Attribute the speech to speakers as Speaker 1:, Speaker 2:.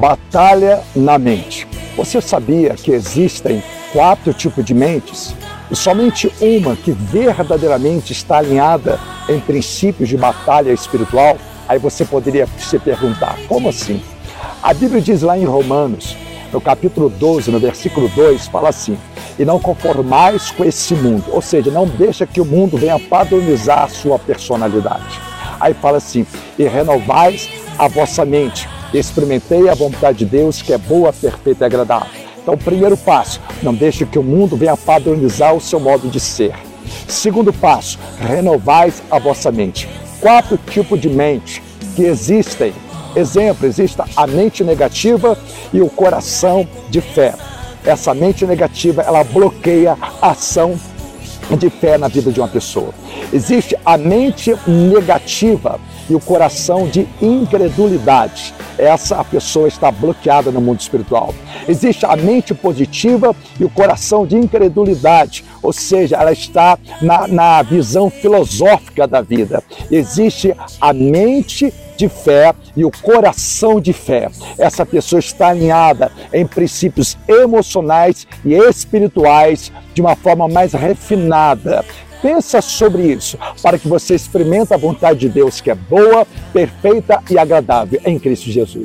Speaker 1: Batalha na mente. Você sabia que existem quatro tipos de mentes? E somente uma que verdadeiramente está alinhada em princípios de batalha espiritual? Aí você poderia se perguntar, como assim? A Bíblia diz lá em Romanos, no capítulo 12, no versículo 2, fala assim: E não conformais com esse mundo, ou seja, não deixa que o mundo venha padronizar a sua personalidade. Aí fala assim: E renovais a vossa mente, experimentei a vontade de Deus que é boa, perfeita e agradável. Então, primeiro passo, não deixe que o mundo venha padronizar o seu modo de ser. Segundo passo, renovais a vossa mente. Quatro tipos de mente que existem. Exemplo, existe a mente negativa e o coração de fé. Essa mente negativa, ela bloqueia a ação de fé na vida de uma pessoa. Existe a mente negativa e o coração de incredulidade. Essa pessoa está bloqueada no mundo espiritual. Existe a mente positiva e o coração de incredulidade, ou seja, ela está na, na visão filosófica da vida. Existe a mente de fé e o coração de fé. Essa pessoa está alinhada em princípios emocionais e espirituais de uma forma mais refinada. Pensa sobre isso, para que você experimente a vontade de Deus que é boa, perfeita e agradável em Cristo Jesus.